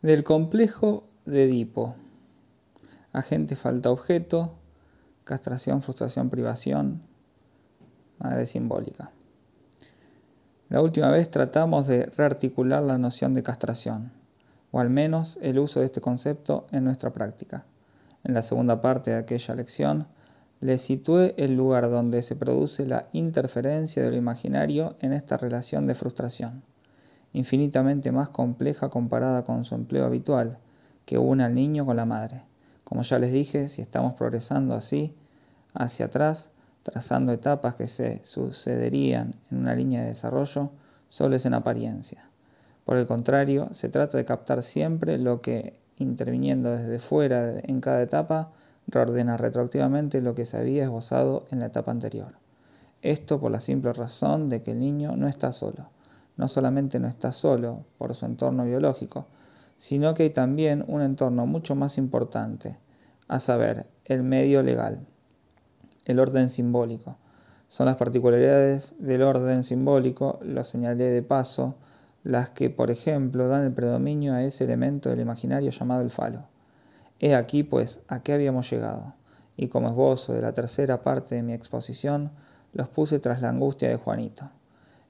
Del complejo de Edipo. Agente falta objeto, castración, frustración, privación, madre simbólica. La última vez tratamos de rearticular la noción de castración, o al menos el uso de este concepto en nuestra práctica. En la segunda parte de aquella lección, le situé el lugar donde se produce la interferencia de lo imaginario en esta relación de frustración infinitamente más compleja comparada con su empleo habitual, que une al niño con la madre. Como ya les dije, si estamos progresando así, hacia atrás, trazando etapas que se sucederían en una línea de desarrollo, solo es en apariencia. Por el contrario, se trata de captar siempre lo que, interviniendo desde fuera en cada etapa, reordena retroactivamente lo que se había esbozado en la etapa anterior. Esto por la simple razón de que el niño no está solo no solamente no está solo por su entorno biológico, sino que hay también un entorno mucho más importante, a saber, el medio legal, el orden simbólico. Son las particularidades del orden simbólico, lo señalé de paso, las que, por ejemplo, dan el predominio a ese elemento del imaginario llamado el falo. He aquí, pues, a qué habíamos llegado, y como esbozo de la tercera parte de mi exposición, los puse tras la angustia de Juanito.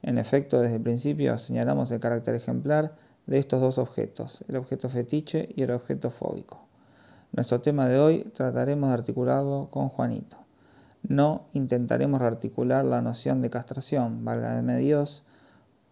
En efecto, desde el principio señalamos el carácter ejemplar de estos dos objetos, el objeto fetiche y el objeto fóbico. Nuestro tema de hoy trataremos de articularlo con Juanito. No intentaremos rearticular la noción de castración, válgame Dios,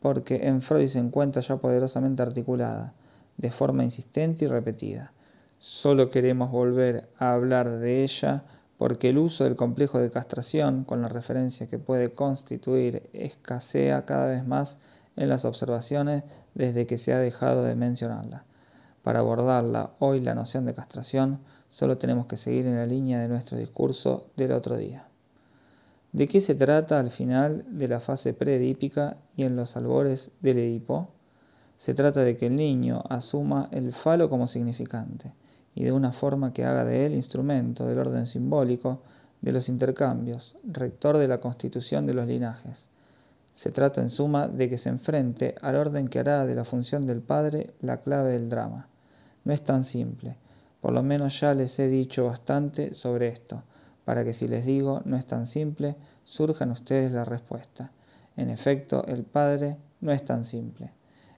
porque en Freud se encuentra ya poderosamente articulada, de forma insistente y repetida. Solo queremos volver a hablar de ella porque el uso del complejo de castración, con la referencia que puede constituir, escasea cada vez más en las observaciones desde que se ha dejado de mencionarla. Para abordarla hoy la noción de castración, solo tenemos que seguir en la línea de nuestro discurso del otro día. ¿De qué se trata al final de la fase preedípica y en los albores del Edipo? Se trata de que el niño asuma el falo como significante y de una forma que haga de él instrumento del orden simbólico de los intercambios, rector de la constitución de los linajes. Se trata en suma de que se enfrente al orden que hará de la función del padre la clave del drama. No es tan simple, por lo menos ya les he dicho bastante sobre esto, para que si les digo no es tan simple, surjan ustedes la respuesta. En efecto, el padre no es tan simple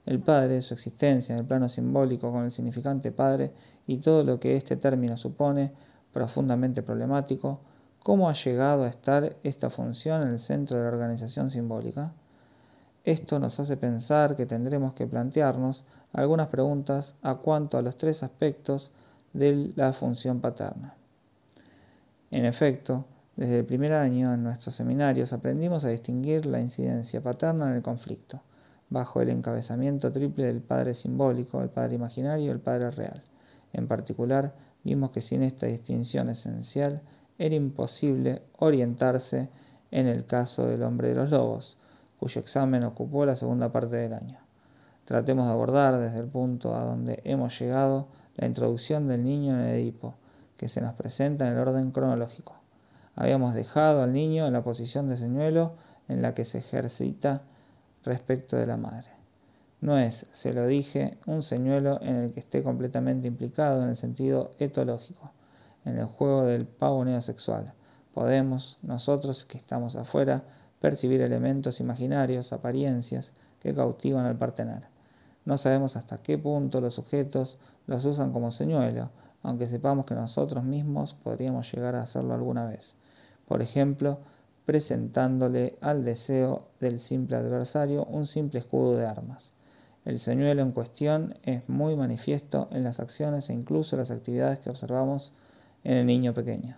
el Padre, su existencia en el plano simbólico con el significante Padre y todo lo que este término supone, profundamente problemático, ¿cómo ha llegado a estar esta función en el centro de la organización simbólica? Esto nos hace pensar que tendremos que plantearnos algunas preguntas a cuanto a los tres aspectos de la función paterna. En efecto, desde el primer año en nuestros seminarios aprendimos a distinguir la incidencia paterna en el conflicto bajo el encabezamiento triple del Padre simbólico, el Padre imaginario y el Padre real. En particular, vimos que sin esta distinción esencial era imposible orientarse en el caso del hombre de los lobos, cuyo examen ocupó la segunda parte del año. Tratemos de abordar desde el punto a donde hemos llegado la introducción del niño en el Edipo, que se nos presenta en el orden cronológico. Habíamos dejado al niño en la posición de señuelo en la que se ejercita respecto de la madre. No es, se lo dije, un señuelo en el que esté completamente implicado en el sentido etológico, en el juego del pavoneo sexual. Podemos, nosotros que estamos afuera, percibir elementos imaginarios, apariencias, que cautivan al partener. No sabemos hasta qué punto los sujetos los usan como señuelo, aunque sepamos que nosotros mismos podríamos llegar a hacerlo alguna vez. Por ejemplo, presentándole al deseo del simple adversario un simple escudo de armas. El señuelo en cuestión es muy manifiesto en las acciones e incluso las actividades que observamos en el niño pequeño.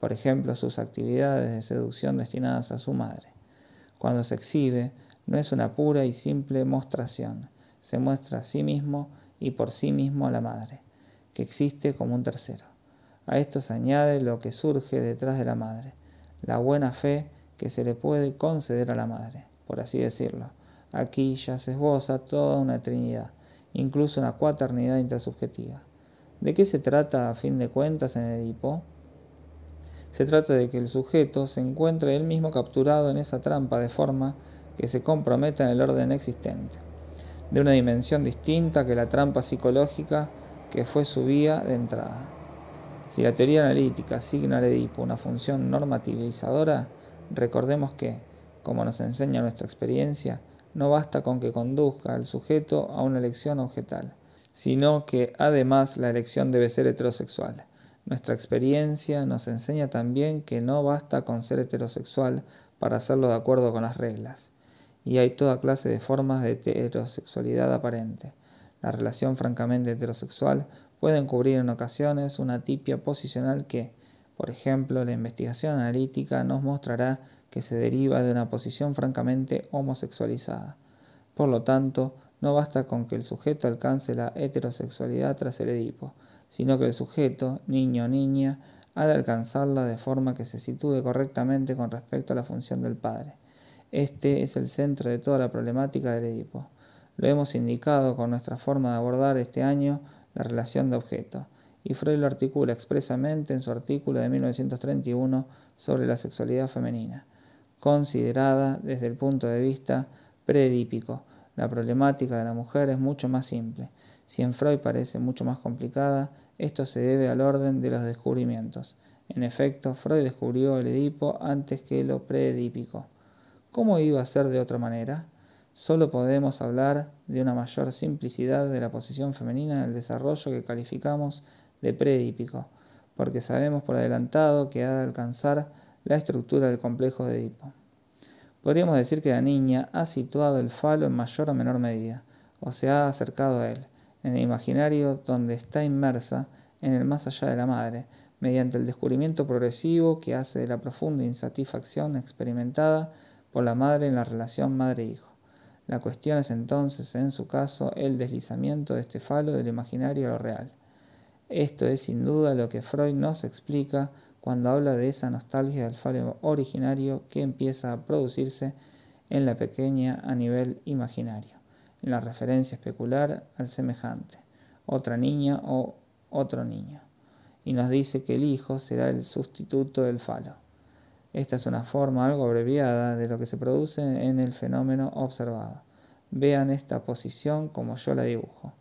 Por ejemplo, sus actividades de seducción destinadas a su madre. Cuando se exhibe, no es una pura y simple mostración, se muestra a sí mismo y por sí mismo a la madre, que existe como un tercero. A esto se añade lo que surge detrás de la madre, la buena fe que se le puede conceder a la madre, por así decirlo. Aquí ya se esboza toda una trinidad, incluso una cuaternidad intersubjetiva. ¿De qué se trata a fin de cuentas en Edipo? Se trata de que el sujeto se encuentre él mismo capturado en esa trampa de forma que se comprometa en el orden existente. de una dimensión distinta que la trampa psicológica que fue su vía de entrada. Si la teoría analítica asigna al Edipo una función normativizadora, recordemos que, como nos enseña nuestra experiencia, no basta con que conduzca al sujeto a una elección objetal, sino que además la elección debe ser heterosexual. Nuestra experiencia nos enseña también que no basta con ser heterosexual para hacerlo de acuerdo con las reglas, y hay toda clase de formas de heterosexualidad aparente. La relación francamente heterosexual puede encubrir en ocasiones una tipia posicional que, por ejemplo, la investigación analítica nos mostrará que se deriva de una posición francamente homosexualizada. Por lo tanto, no basta con que el sujeto alcance la heterosexualidad tras el Edipo, sino que el sujeto, niño o niña, ha de alcanzarla de forma que se sitúe correctamente con respecto a la función del padre. Este es el centro de toda la problemática del Edipo. Lo hemos indicado con nuestra forma de abordar este año la relación de objeto, y Freud lo articula expresamente en su artículo de 1931 sobre la sexualidad femenina, considerada desde el punto de vista predípico. La problemática de la mujer es mucho más simple. Si en Freud parece mucho más complicada, esto se debe al orden de los descubrimientos. En efecto, Freud descubrió el Edipo antes que lo preedípico. ¿Cómo iba a ser de otra manera? Solo podemos hablar de una mayor simplicidad de la posición femenina en el desarrollo que calificamos de preedípico, porque sabemos por adelantado que ha de alcanzar la estructura del complejo de Edipo. Podríamos decir que la niña ha situado el falo en mayor o menor medida, o se ha acercado a él, en el imaginario donde está inmersa en el más allá de la madre, mediante el descubrimiento progresivo que hace de la profunda insatisfacción experimentada por la madre en la relación madre-hijo. La cuestión es entonces, en su caso, el deslizamiento de este falo del imaginario a lo real. Esto es sin duda lo que Freud nos explica cuando habla de esa nostalgia del falo originario que empieza a producirse en la pequeña a nivel imaginario, en la referencia especular al semejante, otra niña o otro niño, y nos dice que el hijo será el sustituto del falo. Esta es una forma algo abreviada de lo que se produce en el fenómeno observado. Vean esta posición como yo la dibujo.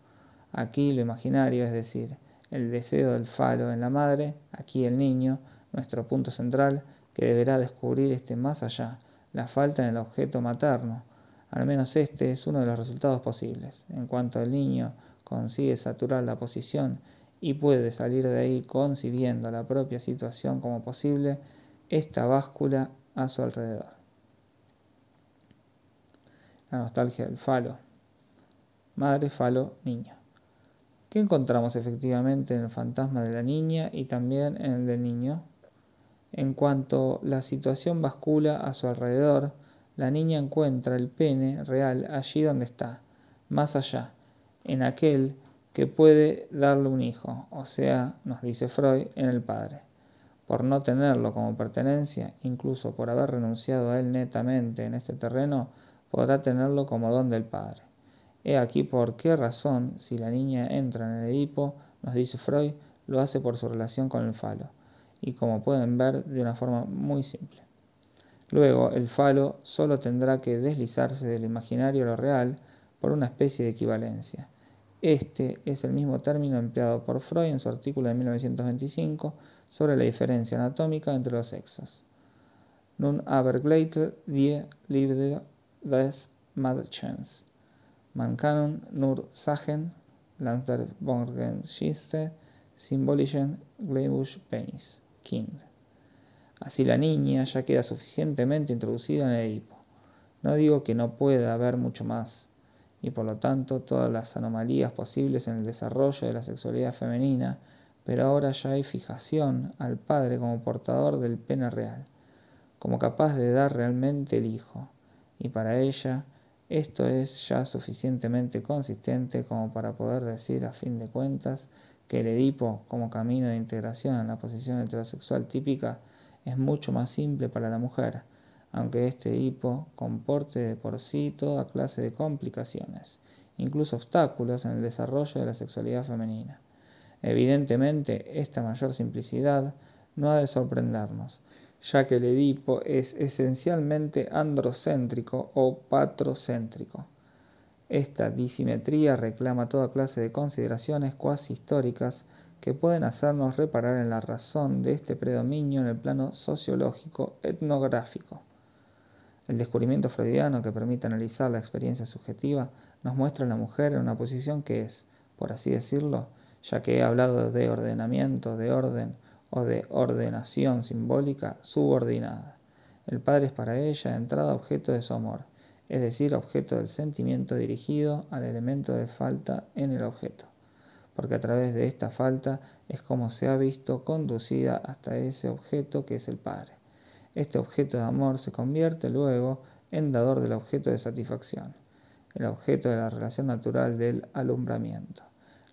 Aquí lo imaginario, es decir, el deseo del falo en la madre, aquí el niño, nuestro punto central, que deberá descubrir este más allá, la falta en el objeto materno. Al menos este es uno de los resultados posibles. En cuanto el niño consigue saturar la posición y puede salir de ahí concibiendo la propia situación como posible, esta báscula a su alrededor. La nostalgia del falo. Madre, falo, niño. ¿Qué encontramos efectivamente en el fantasma de la niña y también en el del niño? En cuanto la situación bascula a su alrededor, la niña encuentra el pene real allí donde está, más allá, en aquel que puede darle un hijo, o sea, nos dice Freud, en el padre por no tenerlo como pertenencia, incluso por haber renunciado a él netamente en este terreno, podrá tenerlo como don del Padre. He aquí por qué razón, si la niña entra en el Edipo, nos dice Freud, lo hace por su relación con el falo, y como pueden ver, de una forma muy simple. Luego, el falo solo tendrá que deslizarse del imaginario a lo real por una especie de equivalencia. Este es el mismo término empleado por Freud en su artículo de 1925 sobre la diferencia anatómica entre los sexos. Nun aber gleiche die Liebe des Madchens. Man kann nur Sachen, Landsbergenschiste, symbolischen Gleibusch Penis, Kind. Así la niña ya queda suficientemente introducida en Edipo. No digo que no pueda haber mucho más, y por lo tanto todas las anomalías posibles en el desarrollo de la sexualidad femenina pero ahora ya hay fijación al Padre como portador del pene real, como capaz de dar realmente el Hijo, y para ella esto es ya suficientemente consistente como para poder decir a fin de cuentas que el Edipo como camino de integración en la posición heterosexual típica es mucho más simple para la mujer, aunque este Edipo comporte de por sí toda clase de complicaciones, incluso obstáculos en el desarrollo de la sexualidad femenina. Evidentemente, esta mayor simplicidad no ha de sorprendernos, ya que el Edipo es esencialmente androcéntrico o patrocéntrico. Esta disimetría reclama toda clase de consideraciones cuasi históricas que pueden hacernos reparar en la razón de este predominio en el plano sociológico etnográfico. El descubrimiento freudiano que permite analizar la experiencia subjetiva nos muestra a la mujer en una posición que es, por así decirlo, ya que he hablado de ordenamiento, de orden o de ordenación simbólica, subordinada. El padre es para ella de entrada objeto de su amor, es decir, objeto del sentimiento dirigido al elemento de falta en el objeto, porque a través de esta falta es como se ha visto conducida hasta ese objeto que es el padre. Este objeto de amor se convierte luego en dador del objeto de satisfacción, el objeto de la relación natural del alumbramiento.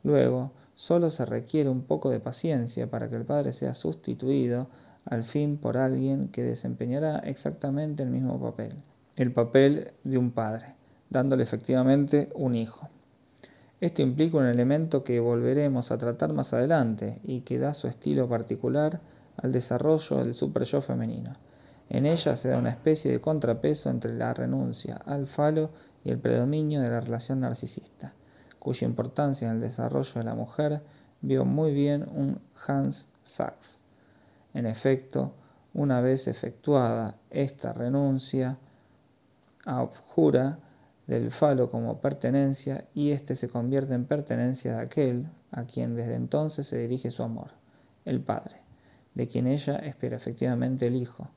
Luego, solo se requiere un poco de paciencia para que el padre sea sustituido al fin por alguien que desempeñará exactamente el mismo papel, el papel de un padre, dándole efectivamente un hijo. Esto implica un elemento que volveremos a tratar más adelante y que da su estilo particular al desarrollo del super-yo femenino. En ella se da una especie de contrapeso entre la renuncia al falo y el predominio de la relación narcisista cuya importancia en el desarrollo de la mujer vio muy bien un Hans Sachs. En efecto, una vez efectuada esta renuncia, abjura del falo como pertenencia y éste se convierte en pertenencia de aquel a quien desde entonces se dirige su amor, el Padre, de quien ella espera efectivamente el Hijo.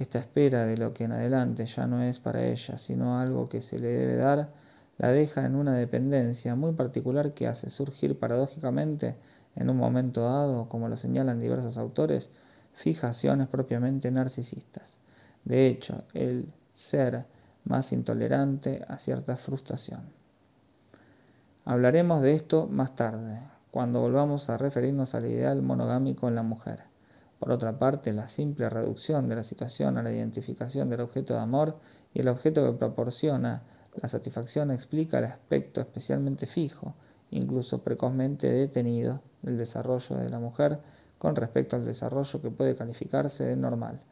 Esta espera de lo que en adelante ya no es para ella, sino algo que se le debe dar, la deja en una dependencia muy particular que hace surgir paradójicamente, en un momento dado, como lo señalan diversos autores, fijaciones propiamente narcisistas. De hecho, el ser más intolerante a cierta frustración. Hablaremos de esto más tarde, cuando volvamos a referirnos al ideal monogámico en la mujer. Por otra parte, la simple reducción de la situación a la identificación del objeto de amor y el objeto que proporciona la satisfacción explica el aspecto especialmente fijo, incluso precozmente detenido, del desarrollo de la mujer con respecto al desarrollo que puede calificarse de normal.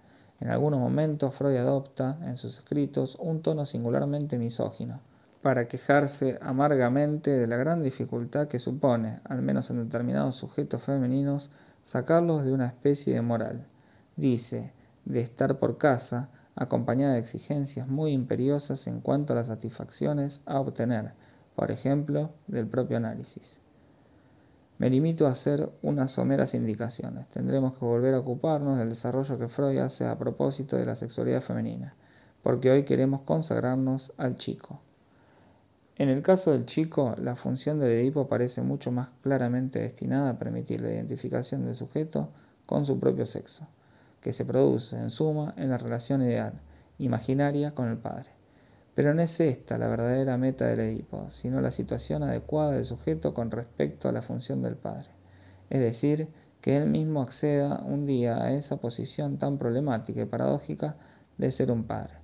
En algunos momentos Freud adopta en sus escritos un tono singularmente misógino, para quejarse amargamente de la gran dificultad que supone, al menos en determinados sujetos femeninos, sacarlos de una especie de moral. Dice, de estar por casa, acompañada de exigencias muy imperiosas en cuanto a las satisfacciones a obtener, por ejemplo, del propio análisis. Me limito a hacer unas someras indicaciones. Tendremos que volver a ocuparnos del desarrollo que Freud hace a propósito de la sexualidad femenina, porque hoy queremos consagrarnos al chico. En el caso del chico, la función del Edipo parece mucho más claramente destinada a permitir la identificación del sujeto con su propio sexo que se produce, en suma, en la relación ideal, imaginaria con el padre. Pero no es esta la verdadera meta del Edipo, sino la situación adecuada del sujeto con respecto a la función del padre. Es decir, que él mismo acceda un día a esa posición tan problemática y paradójica de ser un padre.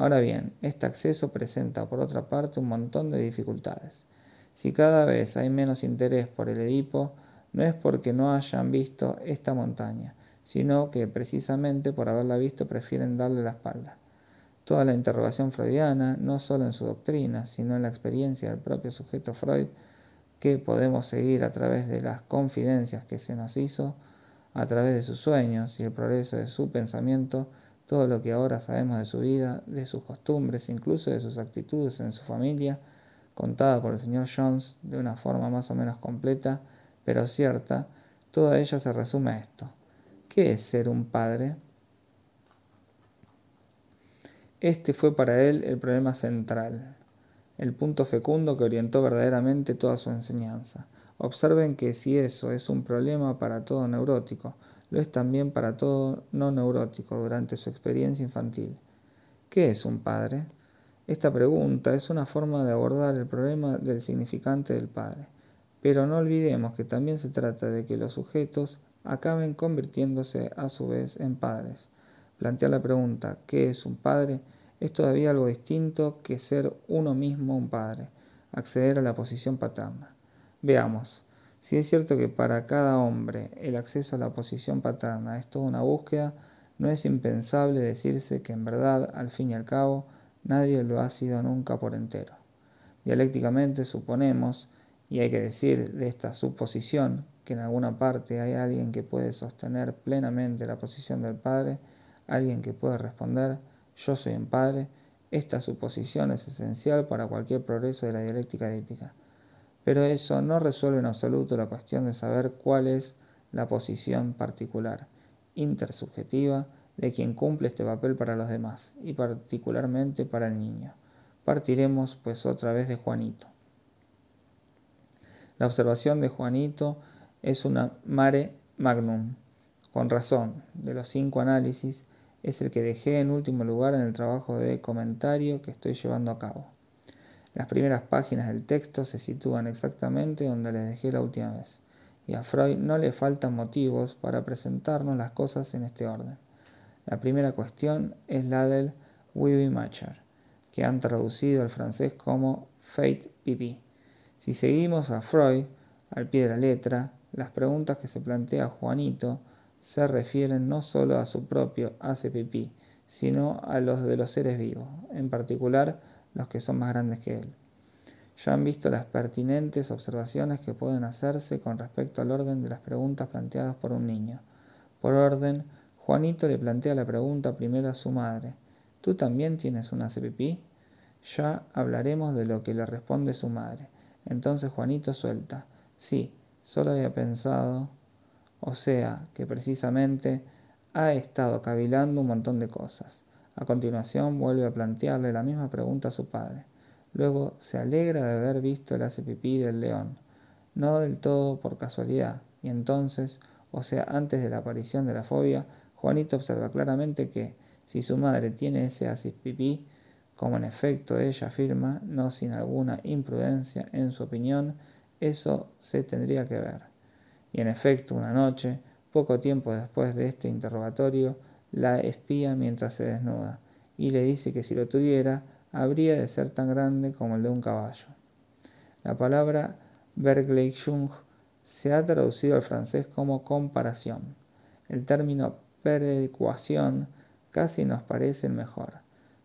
Ahora bien, este acceso presenta por otra parte un montón de dificultades. Si cada vez hay menos interés por el Edipo, no es porque no hayan visto esta montaña, sino que precisamente por haberla visto prefieren darle la espalda. Toda la interrogación freudiana, no solo en su doctrina, sino en la experiencia del propio sujeto Freud, que podemos seguir a través de las confidencias que se nos hizo, a través de sus sueños y el progreso de su pensamiento, todo lo que ahora sabemos de su vida, de sus costumbres, incluso de sus actitudes en su familia, contada por el señor Jones de una forma más o menos completa, pero cierta, toda ella se resume a esto. ¿Qué es ser un padre? Este fue para él el problema central, el punto fecundo que orientó verdaderamente toda su enseñanza. Observen que si eso es un problema para todo neurótico, lo es también para todo no neurótico durante su experiencia infantil. ¿Qué es un padre? Esta pregunta es una forma de abordar el problema del significante del padre. Pero no olvidemos que también se trata de que los sujetos acaben convirtiéndose a su vez en padres. Plantear la pregunta ¿qué es un padre? es todavía algo distinto que ser uno mismo un padre, acceder a la posición paterna. Veamos, si es cierto que para cada hombre el acceso a la posición paterna es toda una búsqueda, no es impensable decirse que en verdad, al fin y al cabo, nadie lo ha sido nunca por entero. Dialécticamente suponemos, y hay que decir de esta suposición, que en alguna parte hay alguien que puede sostener plenamente la posición del Padre, alguien que puede responder, yo soy un Padre, esta suposición es esencial para cualquier progreso de la dialéctica edípica. Pero eso no resuelve en absoluto la cuestión de saber cuál es la posición particular, intersubjetiva, de quien cumple este papel para los demás, y particularmente para el niño. Partiremos pues otra vez de Juanito. La observación de Juanito es una mare magnum. Con razón, de los cinco análisis, es el que dejé en último lugar en el trabajo de comentario que estoy llevando a cabo. Las primeras páginas del texto se sitúan exactamente donde les dejé la última vez, y a Freud no le faltan motivos para presentarnos las cosas en este orden. La primera cuestión es la del Wibi Matcher, que han traducido al francés como Fate Pipi. Si seguimos a Freud al pie de la letra, las preguntas que se plantea Juanito se refieren no solo a su propio hace pipí, sino a los de los seres vivos, en particular los que son más grandes que él. Ya han visto las pertinentes observaciones que pueden hacerse con respecto al orden de las preguntas planteadas por un niño. Por orden, Juanito le plantea la pregunta primero a su madre. ¿Tú también tienes una pipí? Ya hablaremos de lo que le responde su madre. Entonces Juanito suelta. Sí, solo había pensado o sea que precisamente ha estado cavilando un montón de cosas. A continuación vuelve a plantearle la misma pregunta a su padre. Luego se alegra de haber visto el hace pipí del león, no del todo por casualidad, y entonces, o sea, antes de la aparición de la fobia, Juanito observa claramente que, si su madre tiene ese hace pipí, como en efecto ella afirma, no sin alguna imprudencia en su opinión, eso se tendría que ver. Y en efecto, una noche, poco tiempo después de este interrogatorio, la espía mientras se desnuda y le dice que si lo tuviera, habría de ser tan grande como el de un caballo. La palabra Vergleichung se ha traducido al francés como comparación. El término perecuación casi nos parece el mejor,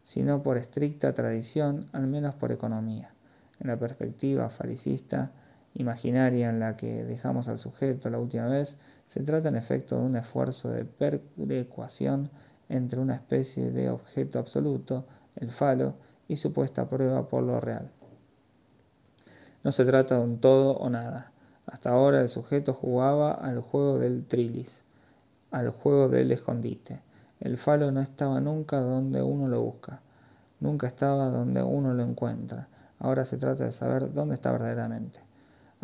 si no por estricta tradición, al menos por economía. En la perspectiva falicista, imaginaria en la que dejamos al sujeto la última vez, se trata en efecto de un esfuerzo de perecuación entre una especie de objeto absoluto, el falo, y su puesta prueba por lo real. No se trata de un todo o nada. Hasta ahora el sujeto jugaba al juego del trilis, al juego del escondite. El falo no estaba nunca donde uno lo busca, nunca estaba donde uno lo encuentra. Ahora se trata de saber dónde está verdaderamente.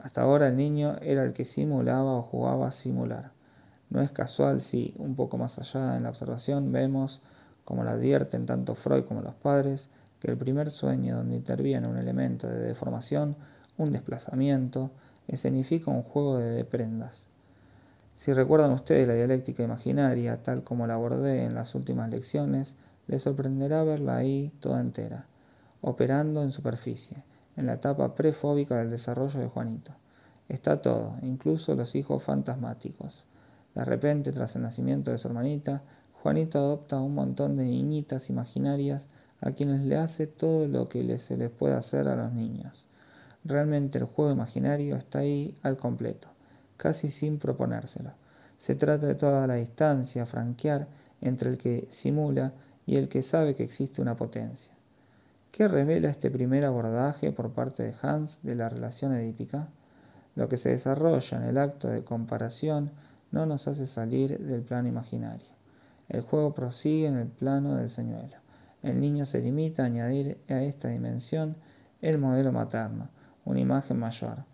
Hasta ahora el niño era el que simulaba o jugaba a simular. No es casual si, un poco más allá en la observación, vemos, como lo advierten tanto Freud como los padres, que el primer sueño donde interviene un elemento de deformación, un desplazamiento, escenifica un juego de deprendas. Si recuerdan ustedes la dialéctica imaginaria, tal como la abordé en las últimas lecciones, les sorprenderá verla ahí toda entera, operando en superficie en la etapa prefóbica del desarrollo de Juanito. Está todo, incluso los hijos fantasmáticos. De repente, tras el nacimiento de su hermanita, Juanito adopta un montón de niñitas imaginarias a quienes le hace todo lo que se les puede hacer a los niños. Realmente el juego imaginario está ahí al completo, casi sin proponérselo. Se trata de toda la distancia, franquear entre el que simula y el que sabe que existe una potencia. ¿Qué revela este primer abordaje por parte de Hans de la relación edípica? Lo que se desarrolla en el acto de comparación no nos hace salir del plano imaginario. El juego prosigue en el plano del señuelo. El niño se limita a añadir a esta dimensión el modelo materno, una imagen mayor,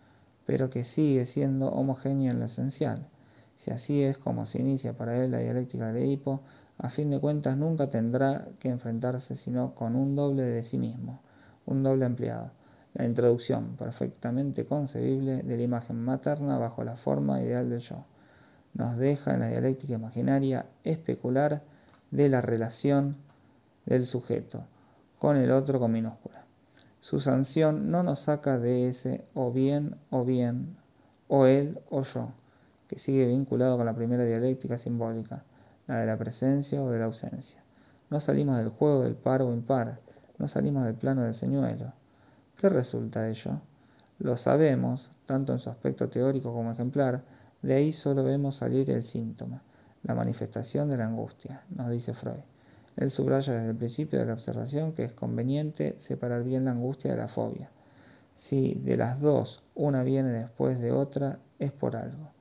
pero que sigue siendo homogénea en lo esencial. Si así es como se inicia para él la dialéctica del Edipo, a fin de cuentas nunca tendrá que enfrentarse sino con un doble de sí mismo, un doble empleado. La introducción perfectamente concebible de la imagen materna bajo la forma ideal del yo nos deja en la dialéctica imaginaria especular de la relación del sujeto con el otro con minúscula. Su sanción no nos saca de ese o bien o bien, o él o yo, que sigue vinculado con la primera dialéctica simbólica la de la presencia o de la ausencia. No salimos del juego del par o impar, no salimos del plano del señuelo. ¿Qué resulta de ello? Lo sabemos, tanto en su aspecto teórico como ejemplar, de ahí solo vemos salir el síntoma, la manifestación de la angustia, nos dice Freud. Él subraya desde el principio de la observación que es conveniente separar bien la angustia de la fobia. Si de las dos una viene después de otra, es por algo.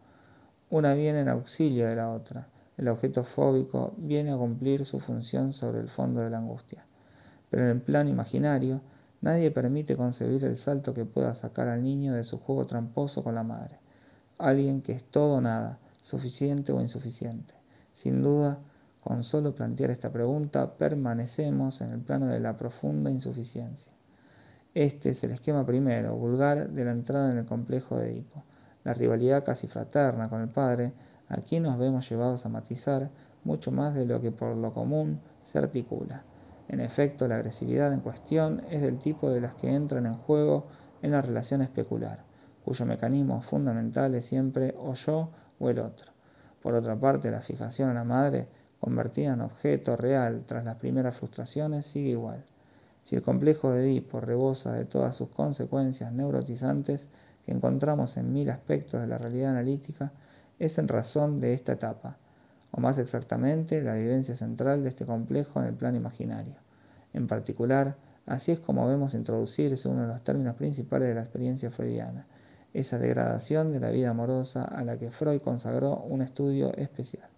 Una viene en auxilio de la otra. El objeto fóbico viene a cumplir su función sobre el fondo de la angustia. Pero en el plano imaginario, nadie permite concebir el salto que pueda sacar al niño de su juego tramposo con la madre. Alguien que es todo o nada, suficiente o insuficiente. Sin duda, con solo plantear esta pregunta, permanecemos en el plano de la profunda insuficiencia. Este es el esquema primero, vulgar, de la entrada en el complejo de Edipo. La rivalidad casi fraterna con el padre, aquí nos vemos llevados a matizar mucho más de lo que por lo común se articula. En efecto, la agresividad en cuestión es del tipo de las que entran en juego en la relación especular, cuyo mecanismo fundamental es siempre o yo o el otro. Por otra parte, la fijación a la madre convertida en objeto real tras las primeras frustraciones, sigue igual. Si el complejo de Edipo rebosa de todas sus consecuencias neurotizantes que encontramos en mil aspectos de la realidad analítica, es en razón de esta etapa, o más exactamente la vivencia central de este complejo en el plano imaginario. En particular, así es como vemos introducirse uno de los términos principales de la experiencia freudiana, esa degradación de la vida amorosa a la que Freud consagró un estudio especial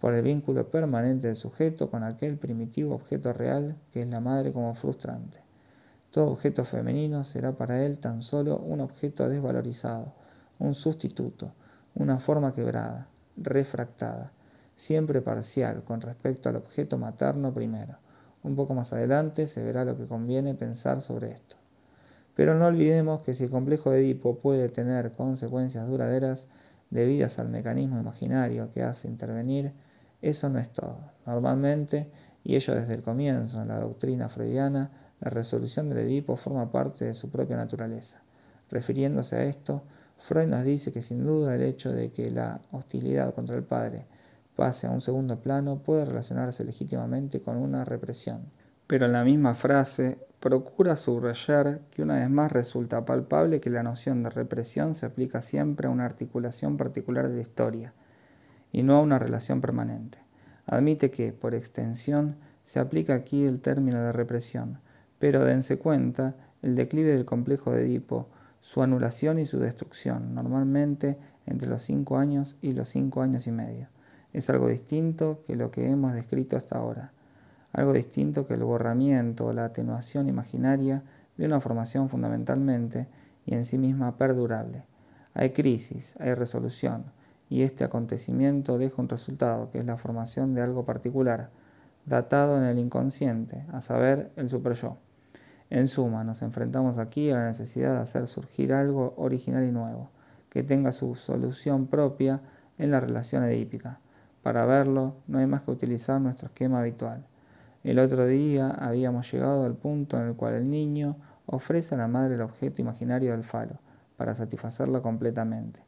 por el vínculo permanente del sujeto con aquel primitivo objeto real que es la madre como frustrante. Todo objeto femenino será para él tan solo un objeto desvalorizado, un sustituto, una forma quebrada, refractada, siempre parcial con respecto al objeto materno primero. Un poco más adelante se verá lo que conviene pensar sobre esto. Pero no olvidemos que si el complejo de Edipo puede tener consecuencias duraderas debidas al mecanismo imaginario que hace intervenir eso no es todo. Normalmente, y ello desde el comienzo en la doctrina freudiana, la resolución del Edipo forma parte de su propia naturaleza. Refiriéndose a esto, Freud nos dice que sin duda el hecho de que la hostilidad contra el padre pase a un segundo plano puede relacionarse legítimamente con una represión. Pero en la misma frase procura subrayar que una vez más resulta palpable que la noción de represión se aplica siempre a una articulación particular de la historia, y no a una relación permanente. Admite que, por extensión, se aplica aquí el término de represión, pero dense cuenta el declive del complejo de Edipo, su anulación y su destrucción, normalmente entre los cinco años y los cinco años y medio. Es algo distinto que lo que hemos descrito hasta ahora, algo distinto que el borramiento o la atenuación imaginaria de una formación fundamentalmente y en sí misma perdurable. Hay crisis, hay resolución, y este acontecimiento deja un resultado, que es la formación de algo particular, datado en el inconsciente, a saber, el superyo. En suma, nos enfrentamos aquí a la necesidad de hacer surgir algo original y nuevo, que tenga su solución propia en la relación edípica. Para verlo, no hay más que utilizar nuestro esquema habitual. El otro día habíamos llegado al punto en el cual el niño ofrece a la madre el objeto imaginario del falo, para satisfacerla completamente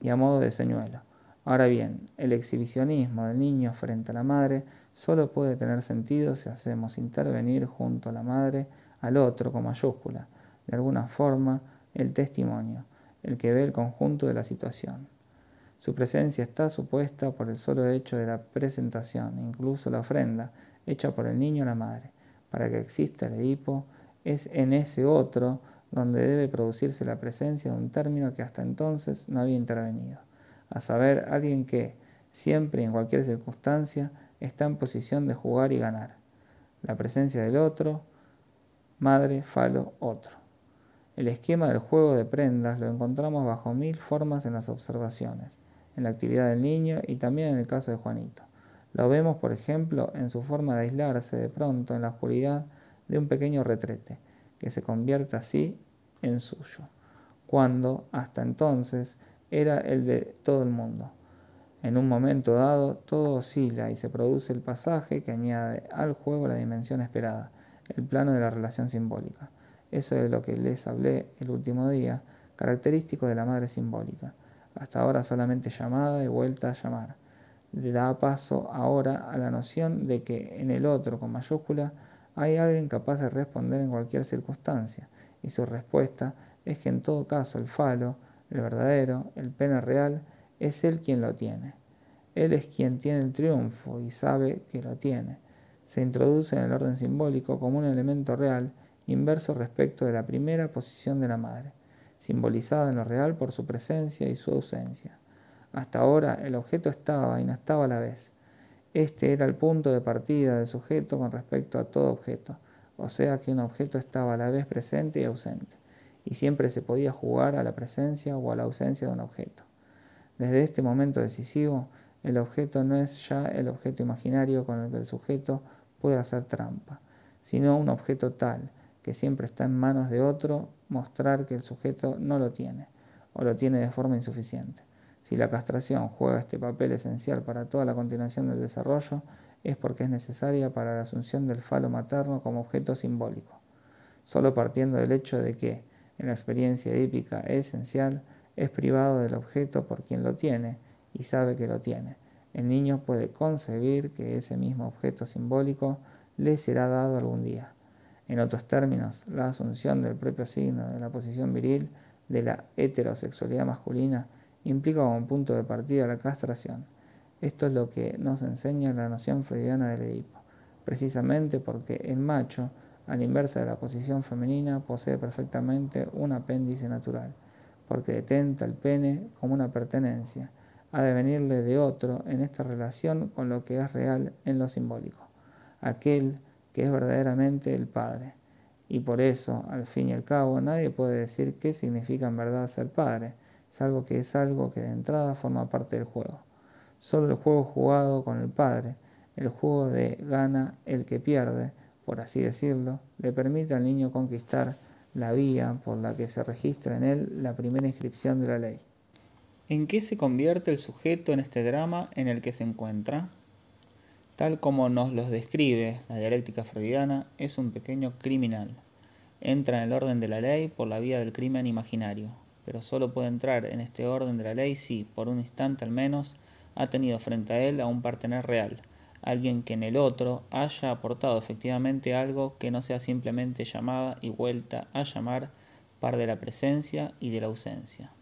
y a modo de señuelo. Ahora bien, el exhibicionismo del niño frente a la madre solo puede tener sentido si hacemos intervenir junto a la madre al otro con mayúscula, de alguna forma el testimonio, el que ve el conjunto de la situación. Su presencia está supuesta por el solo hecho de la presentación, incluso la ofrenda hecha por el niño a la madre. Para que exista el Edipo, es en ese otro donde debe producirse la presencia de un término que hasta entonces no había intervenido, a saber, alguien que, siempre y en cualquier circunstancia, está en posición de jugar y ganar. La presencia del otro, madre, falo, otro. El esquema del juego de prendas lo encontramos bajo mil formas en las observaciones, en la actividad del niño y también en el caso de Juanito. Lo vemos, por ejemplo, en su forma de aislarse de pronto en la oscuridad de un pequeño retrete, que se convierte así en suyo, cuando hasta entonces era el de todo el mundo. En un momento dado todo oscila y se produce el pasaje que añade al juego la dimensión esperada, el plano de la relación simbólica. Eso es lo que les hablé el último día, característico de la madre simbólica, hasta ahora solamente llamada y vuelta a llamar. Da paso ahora a la noción de que en el otro con mayúscula hay alguien capaz de responder en cualquier circunstancia, y su respuesta es que en todo caso el falo, el verdadero, el pene real, es él quien lo tiene. Él es quien tiene el triunfo y sabe que lo tiene. Se introduce en el orden simbólico como un elemento real inverso respecto de la primera posición de la madre, simbolizada en lo real por su presencia y su ausencia. Hasta ahora el objeto estaba y no estaba a la vez. Este era el punto de partida del sujeto con respecto a todo objeto, o sea que un objeto estaba a la vez presente y ausente, y siempre se podía jugar a la presencia o a la ausencia de un objeto. Desde este momento decisivo, el objeto no es ya el objeto imaginario con el que el sujeto puede hacer trampa, sino un objeto tal que siempre está en manos de otro mostrar que el sujeto no lo tiene, o lo tiene de forma insuficiente. Si la castración juega este papel esencial para toda la continuación del desarrollo, es porque es necesaria para la asunción del falo materno como objeto simbólico. Solo partiendo del hecho de que, en la experiencia edípica esencial, es privado del objeto por quien lo tiene y sabe que lo tiene. El niño puede concebir que ese mismo objeto simbólico le será dado algún día. En otros términos, la asunción del propio signo de la posición viril de la heterosexualidad masculina implica como punto de partida la castración. Esto es lo que nos enseña la noción freudiana del Edipo, precisamente porque el macho, a la inversa de la posición femenina, posee perfectamente un apéndice natural, porque detenta el pene como una pertenencia, ha de venirle de otro en esta relación con lo que es real en lo simbólico, aquel que es verdaderamente el Padre. Y por eso, al fin y al cabo, nadie puede decir qué significa en verdad ser Padre, salvo que es algo que de entrada forma parte del juego. Solo el juego jugado con el padre, el juego de gana el que pierde, por así decirlo, le permite al niño conquistar la vía por la que se registra en él la primera inscripción de la ley. ¿En qué se convierte el sujeto en este drama en el que se encuentra? Tal como nos los describe la dialéctica freudiana, es un pequeño criminal. Entra en el orden de la ley por la vía del crimen imaginario, pero solo puede entrar en este orden de la ley si, por un instante al menos, ha tenido frente a él a un partener real, alguien que en el otro haya aportado efectivamente algo que no sea simplemente llamada y vuelta a llamar par de la presencia y de la ausencia.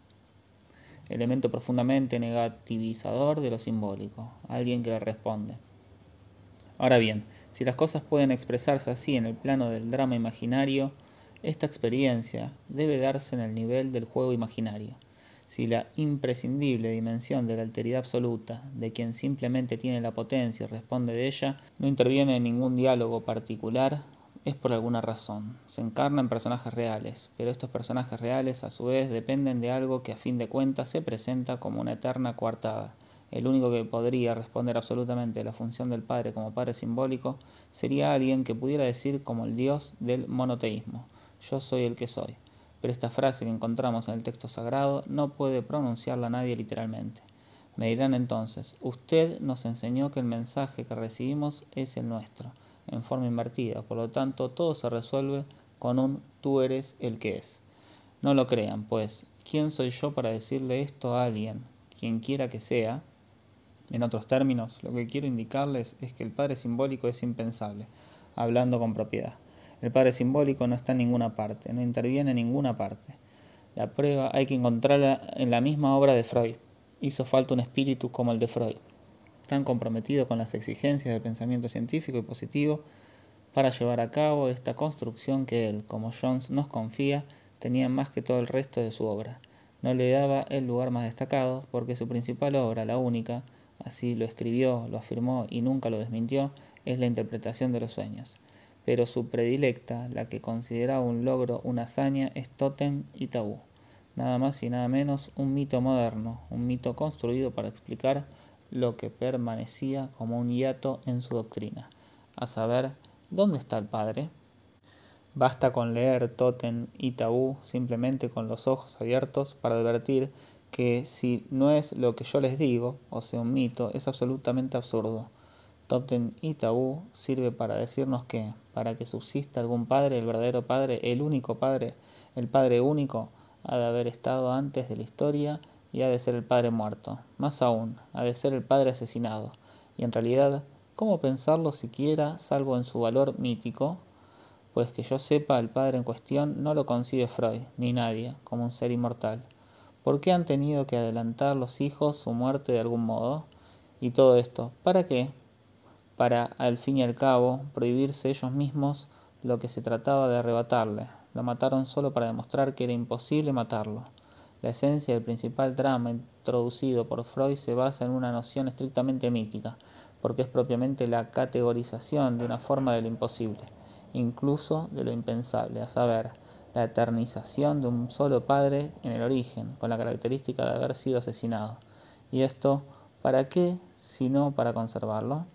Elemento profundamente negativizador de lo simbólico, alguien que le responde. Ahora bien, si las cosas pueden expresarse así en el plano del drama imaginario, esta experiencia debe darse en el nivel del juego imaginario si la imprescindible dimensión de la alteridad absoluta, de quien simplemente tiene la potencia y responde de ella, no interviene en ningún diálogo particular, es por alguna razón. Se encarna en personajes reales, pero estos personajes reales a su vez dependen de algo que a fin de cuentas se presenta como una eterna coartada. El único que podría responder absolutamente a la función del padre como padre simbólico sería alguien que pudiera decir como el dios del monoteísmo, yo soy el que soy pero esta frase que encontramos en el texto sagrado no puede pronunciarla nadie literalmente. Me dirán entonces, usted nos enseñó que el mensaje que recibimos es el nuestro, en forma invertida, por lo tanto todo se resuelve con un tú eres el que es. No lo crean, pues, ¿quién soy yo para decirle esto a alguien, quien quiera que sea? En otros términos, lo que quiero indicarles es que el Padre simbólico es impensable, hablando con propiedad. El padre simbólico no está en ninguna parte, no interviene en ninguna parte. La prueba hay que encontrarla en la misma obra de Freud. Hizo falta un espíritu como el de Freud, tan comprometido con las exigencias del pensamiento científico y positivo para llevar a cabo esta construcción que él, como Jones nos confía, tenía más que todo el resto de su obra. No le daba el lugar más destacado porque su principal obra, la única, así lo escribió, lo afirmó y nunca lo desmintió, es la interpretación de los sueños pero su predilecta, la que consideraba un logro, una hazaña, es tótem y tabú. Nada más y nada menos un mito moderno, un mito construido para explicar lo que permanecía como un hiato en su doctrina, a saber, ¿dónde está el Padre? Basta con leer Totem y Tabú simplemente con los ojos abiertos para advertir que si no es lo que yo les digo, o sea un mito, es absolutamente absurdo. Totem y tabú sirve para decirnos que, para que subsista algún padre, el verdadero padre, el único padre, el padre único, ha de haber estado antes de la historia y ha de ser el padre muerto. Más aún, ha de ser el padre asesinado. Y en realidad, ¿cómo pensarlo siquiera, salvo en su valor mítico? pues que yo sepa, el padre en cuestión no lo concibe Freud, ni nadie, como un ser inmortal. ¿Por qué han tenido que adelantar los hijos su muerte de algún modo? Y todo esto, ¿para qué? Para, al fin y al cabo, prohibirse ellos mismos lo que se trataba de arrebatarle. Lo mataron solo para demostrar que era imposible matarlo. La esencia del principal drama introducido por Freud se basa en una noción estrictamente mítica, porque es propiamente la categorización de una forma de lo imposible, incluso de lo impensable, a saber, la eternización de un solo padre en el origen, con la característica de haber sido asesinado. ¿Y esto para qué, si no para conservarlo?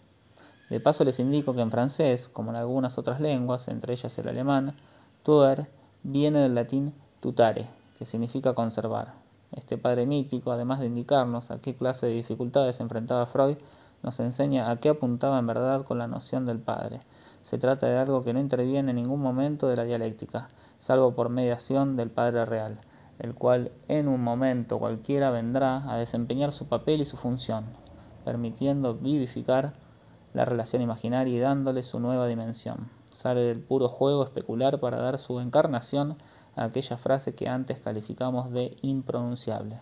De paso les indico que en francés, como en algunas otras lenguas, entre ellas el alemán, tuer viene del latín tutare, que significa conservar. Este padre mítico, además de indicarnos a qué clase de dificultades enfrentaba Freud, nos enseña a qué apuntaba en verdad con la noción del Padre. Se trata de algo que no interviene en ningún momento de la dialéctica, salvo por mediación del Padre real, el cual en un momento cualquiera vendrá a desempeñar su papel y su función, permitiendo vivificar la relación imaginaria y dándole su nueva dimensión. Sale del puro juego especular para dar su encarnación aquella frase que antes calificamos de impronunciable.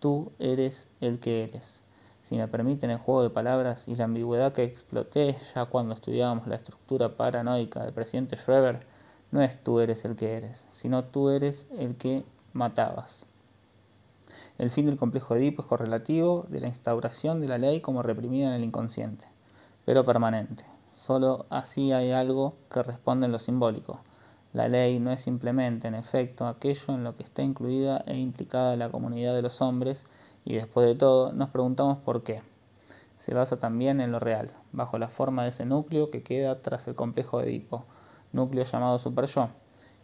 Tú eres el que eres si me permiten el juego de palabras y la ambigüedad que exploté ya cuando estudiábamos la estructura paranoica del presidente Schreber, no es tú eres el que eres, sino tú eres el que matabas. El fin del complejo de Edipo es correlativo de la instauración de la ley como reprimida en el inconsciente, pero permanente. Solo así hay algo que responde en lo simbólico. La ley no es simplemente, en efecto, aquello en lo que está incluida e implicada la comunidad de los hombres, y después de todo, nos preguntamos por qué. Se basa también en lo real, bajo la forma de ese núcleo que queda tras el complejo de Edipo, núcleo llamado superyo.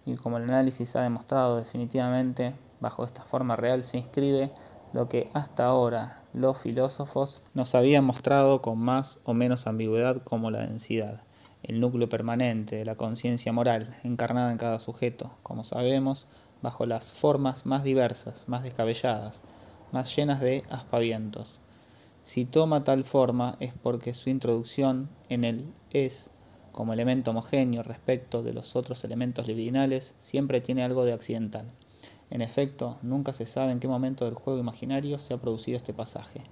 Y como el análisis ha demostrado definitivamente, bajo esta forma real se inscribe lo que hasta ahora los filósofos nos habían mostrado con más o menos ambigüedad como la densidad, el núcleo permanente de la conciencia moral encarnada en cada sujeto, como sabemos, bajo las formas más diversas, más descabelladas, más llenas de aspavientos. Si toma tal forma es porque su introducción en el es, como elemento homogéneo respecto de los otros elementos libidinales, siempre tiene algo de accidental. En efecto, nunca se sabe en qué momento del juego imaginario se ha producido este pasaje,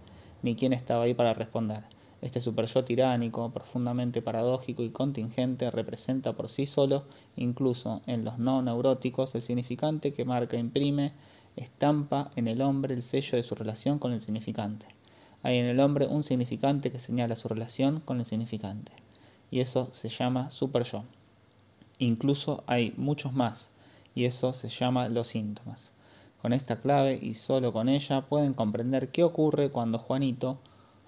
ni quién estaba ahí para responder. Este superyo tiránico, profundamente paradójico y contingente, representa por sí solo, incluso en los no neuróticos, el significante que marca, imprime estampa en el hombre el sello de su relación con el significante. Hay en el hombre un significante que señala su relación con el significante. Y eso se llama super yo. Incluso hay muchos más, y eso se llama los síntomas. Con esta clave y solo con ella pueden comprender qué ocurre cuando Juanito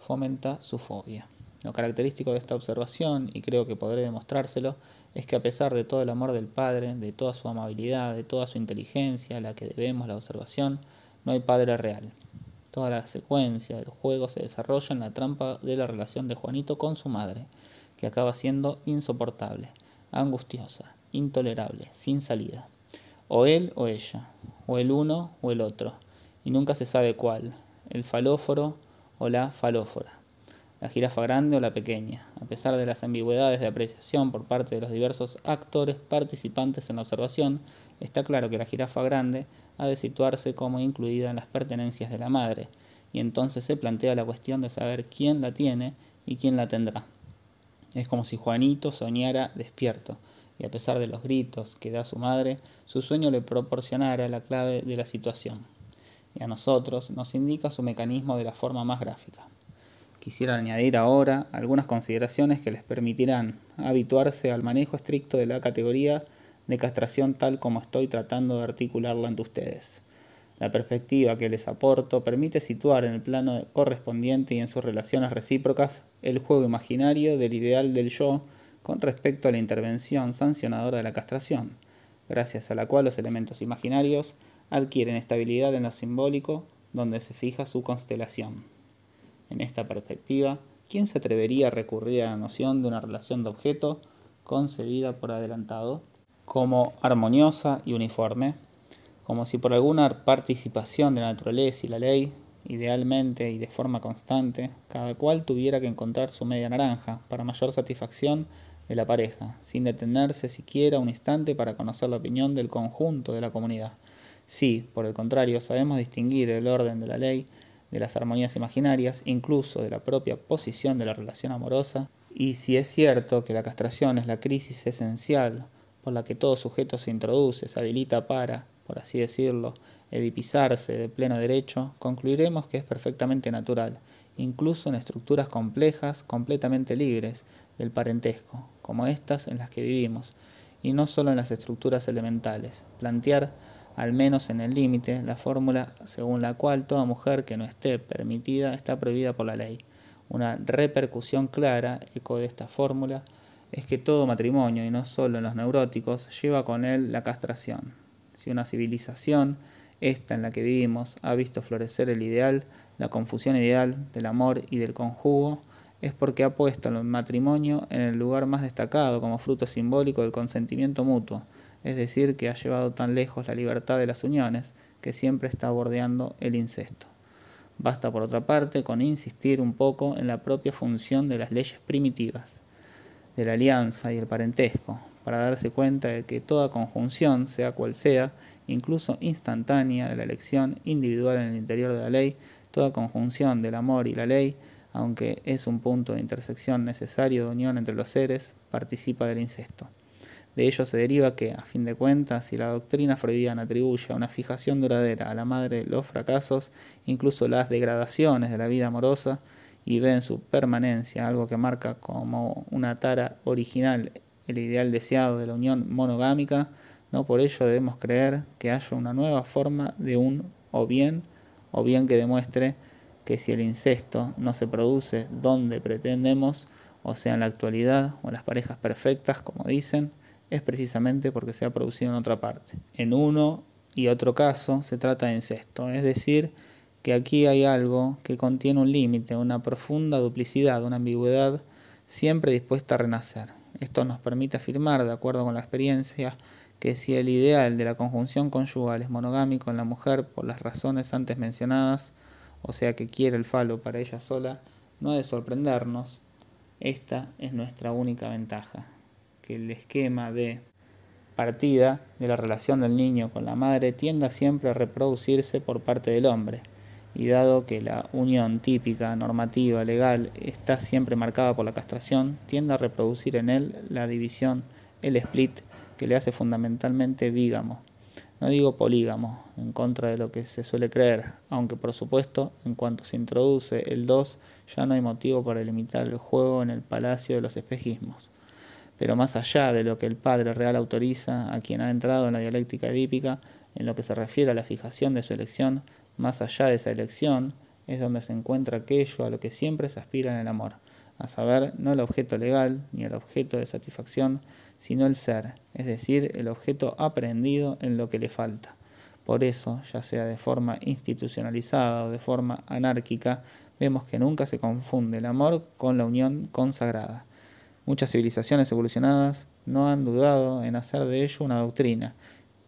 fomenta su fobia. Lo característico de esta observación, y creo que podré demostrárselo, es que a pesar de todo el amor del Padre, de toda su amabilidad, de toda su inteligencia a la que debemos la observación, no hay Padre real. Toda la secuencia del juego se desarrolla en la trampa de la relación de Juanito con su madre, que acaba siendo insoportable, angustiosa, intolerable, sin salida. O él o ella, o el uno o el otro, y nunca se sabe cuál, el falóforo o la falófora la jirafa grande o la pequeña, a pesar de las ambigüedades de apreciación por parte de los diversos actores participantes en la observación, está claro que la jirafa grande ha de situarse como incluida en las pertenencias de la madre, y entonces se plantea la cuestión de saber quién la tiene y quién la tendrá. Es como si Juanito soñara despierto, y a pesar de los gritos que da su madre, su sueño le proporcionara la clave de la situación. Y a nosotros nos indica su mecanismo de la forma más gráfica. Quisiera añadir ahora algunas consideraciones que les permitirán habituarse al manejo estricto de la categoría de castración tal como estoy tratando de articularla ante ustedes. La perspectiva que les aporto permite situar en el plano correspondiente y en sus relaciones recíprocas el juego imaginario del ideal del yo con respecto a la intervención sancionadora de la castración, gracias a la cual los elementos imaginarios adquieren estabilidad en lo simbólico donde se fija su constelación. En esta perspectiva, ¿quién se atrevería a recurrir a la noción de una relación de objeto concebida por adelantado como armoniosa y uniforme, como si por alguna participación de la naturaleza y la ley, idealmente y de forma constante, cada cual tuviera que encontrar su media naranja para mayor satisfacción de la pareja, sin detenerse siquiera un instante para conocer la opinión del conjunto de la comunidad. Si, por el contrario, sabemos distinguir el orden de la ley de las armonías imaginarias, incluso de la propia posición de la relación amorosa, y si es cierto que la castración es la crisis esencial por la que todo sujeto se introduce, se habilita para, por así decirlo, edipizarse de pleno derecho, concluiremos que es perfectamente natural, incluso en estructuras complejas, completamente libres del parentesco, como estas en las que vivimos, y no solo en las estructuras elementales, plantear, al menos en el límite, la fórmula según la cual toda mujer que no esté permitida está prohibida por la ley. Una repercusión clara, eco de esta fórmula, es que todo matrimonio, y no solo en los neuróticos, lleva con él la castración. Si una civilización, esta en la que vivimos, ha visto florecer el ideal, la confusión ideal del amor y del conjugo, es porque ha puesto el matrimonio en el lugar más destacado como fruto simbólico del consentimiento mutuo, es decir, que ha llevado tan lejos la libertad de las uniones que siempre está bordeando el incesto. Basta por otra parte con insistir un poco en la propia función de las leyes primitivas, de la alianza y el parentesco, para darse cuenta de que toda conjunción, sea cual sea, incluso instantánea de la elección individual en el interior de la ley, toda conjunción del amor y la ley, aunque es un punto de intersección necesario de unión entre los seres, participa del incesto. De ello se deriva que, a fin de cuentas, si la doctrina freudiana atribuye a una fijación duradera a la madre los fracasos, incluso las degradaciones de la vida amorosa, y ve en su permanencia algo que marca como una tara original el ideal deseado de la unión monogámica, no por ello debemos creer que haya una nueva forma de un o bien, o bien que demuestre que si el incesto no se produce donde pretendemos, o sea en la actualidad, o en las parejas perfectas, como dicen, es precisamente porque se ha producido en otra parte. En uno y otro caso se trata de incesto, es decir, que aquí hay algo que contiene un límite, una profunda duplicidad, una ambigüedad siempre dispuesta a renacer. Esto nos permite afirmar, de acuerdo con la experiencia, que si el ideal de la conjunción conyugal es monogámico en la mujer por las razones antes mencionadas, o sea que quiere el falo para ella sola, no ha de sorprendernos. Esta es nuestra única ventaja que el esquema de partida de la relación del niño con la madre tienda siempre a reproducirse por parte del hombre, y dado que la unión típica, normativa, legal, está siempre marcada por la castración, tiende a reproducir en él la división, el split, que le hace fundamentalmente vígamo. No digo polígamo, en contra de lo que se suele creer, aunque por supuesto, en cuanto se introduce el 2, ya no hay motivo para limitar el juego en el palacio de los espejismos. Pero más allá de lo que el Padre Real autoriza a quien ha entrado en la dialéctica edípica, en lo que se refiere a la fijación de su elección, más allá de esa elección, es donde se encuentra aquello a lo que siempre se aspira en el amor, a saber, no el objeto legal ni el objeto de satisfacción, sino el ser, es decir, el objeto aprendido en lo que le falta. Por eso, ya sea de forma institucionalizada o de forma anárquica, vemos que nunca se confunde el amor con la unión consagrada. Muchas civilizaciones evolucionadas no han dudado en hacer de ello una doctrina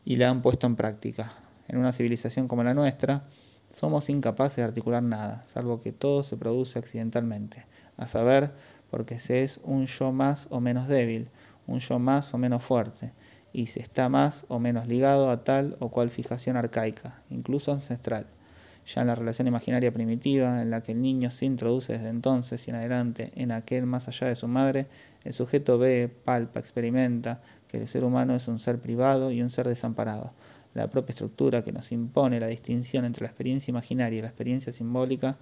y la han puesto en práctica. En una civilización como la nuestra, somos incapaces de articular nada, salvo que todo se produce accidentalmente, a saber, porque se es un yo más o menos débil, un yo más o menos fuerte, y se está más o menos ligado a tal o cual fijación arcaica, incluso ancestral ya en la relación imaginaria primitiva, en la que el niño se introduce desde entonces y en adelante en aquel más allá de su madre, el sujeto ve, palpa, experimenta que el ser humano es un ser privado y un ser desamparado. La propia estructura que nos impone la distinción entre la experiencia imaginaria y la experiencia simbólica,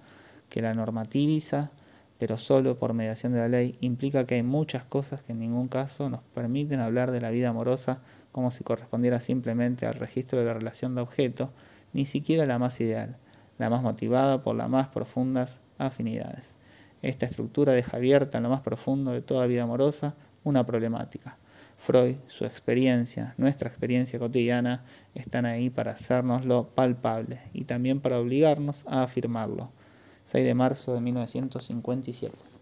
que la normativiza, pero solo por mediación de la ley, implica que hay muchas cosas que en ningún caso nos permiten hablar de la vida amorosa como si correspondiera simplemente al registro de la relación de objeto, ni siquiera la más ideal la más motivada por las más profundas afinidades. Esta estructura deja abierta en lo más profundo de toda vida amorosa una problemática. Freud, su experiencia, nuestra experiencia cotidiana, están ahí para hacernoslo palpable y también para obligarnos a afirmarlo. 6 de marzo de 1957.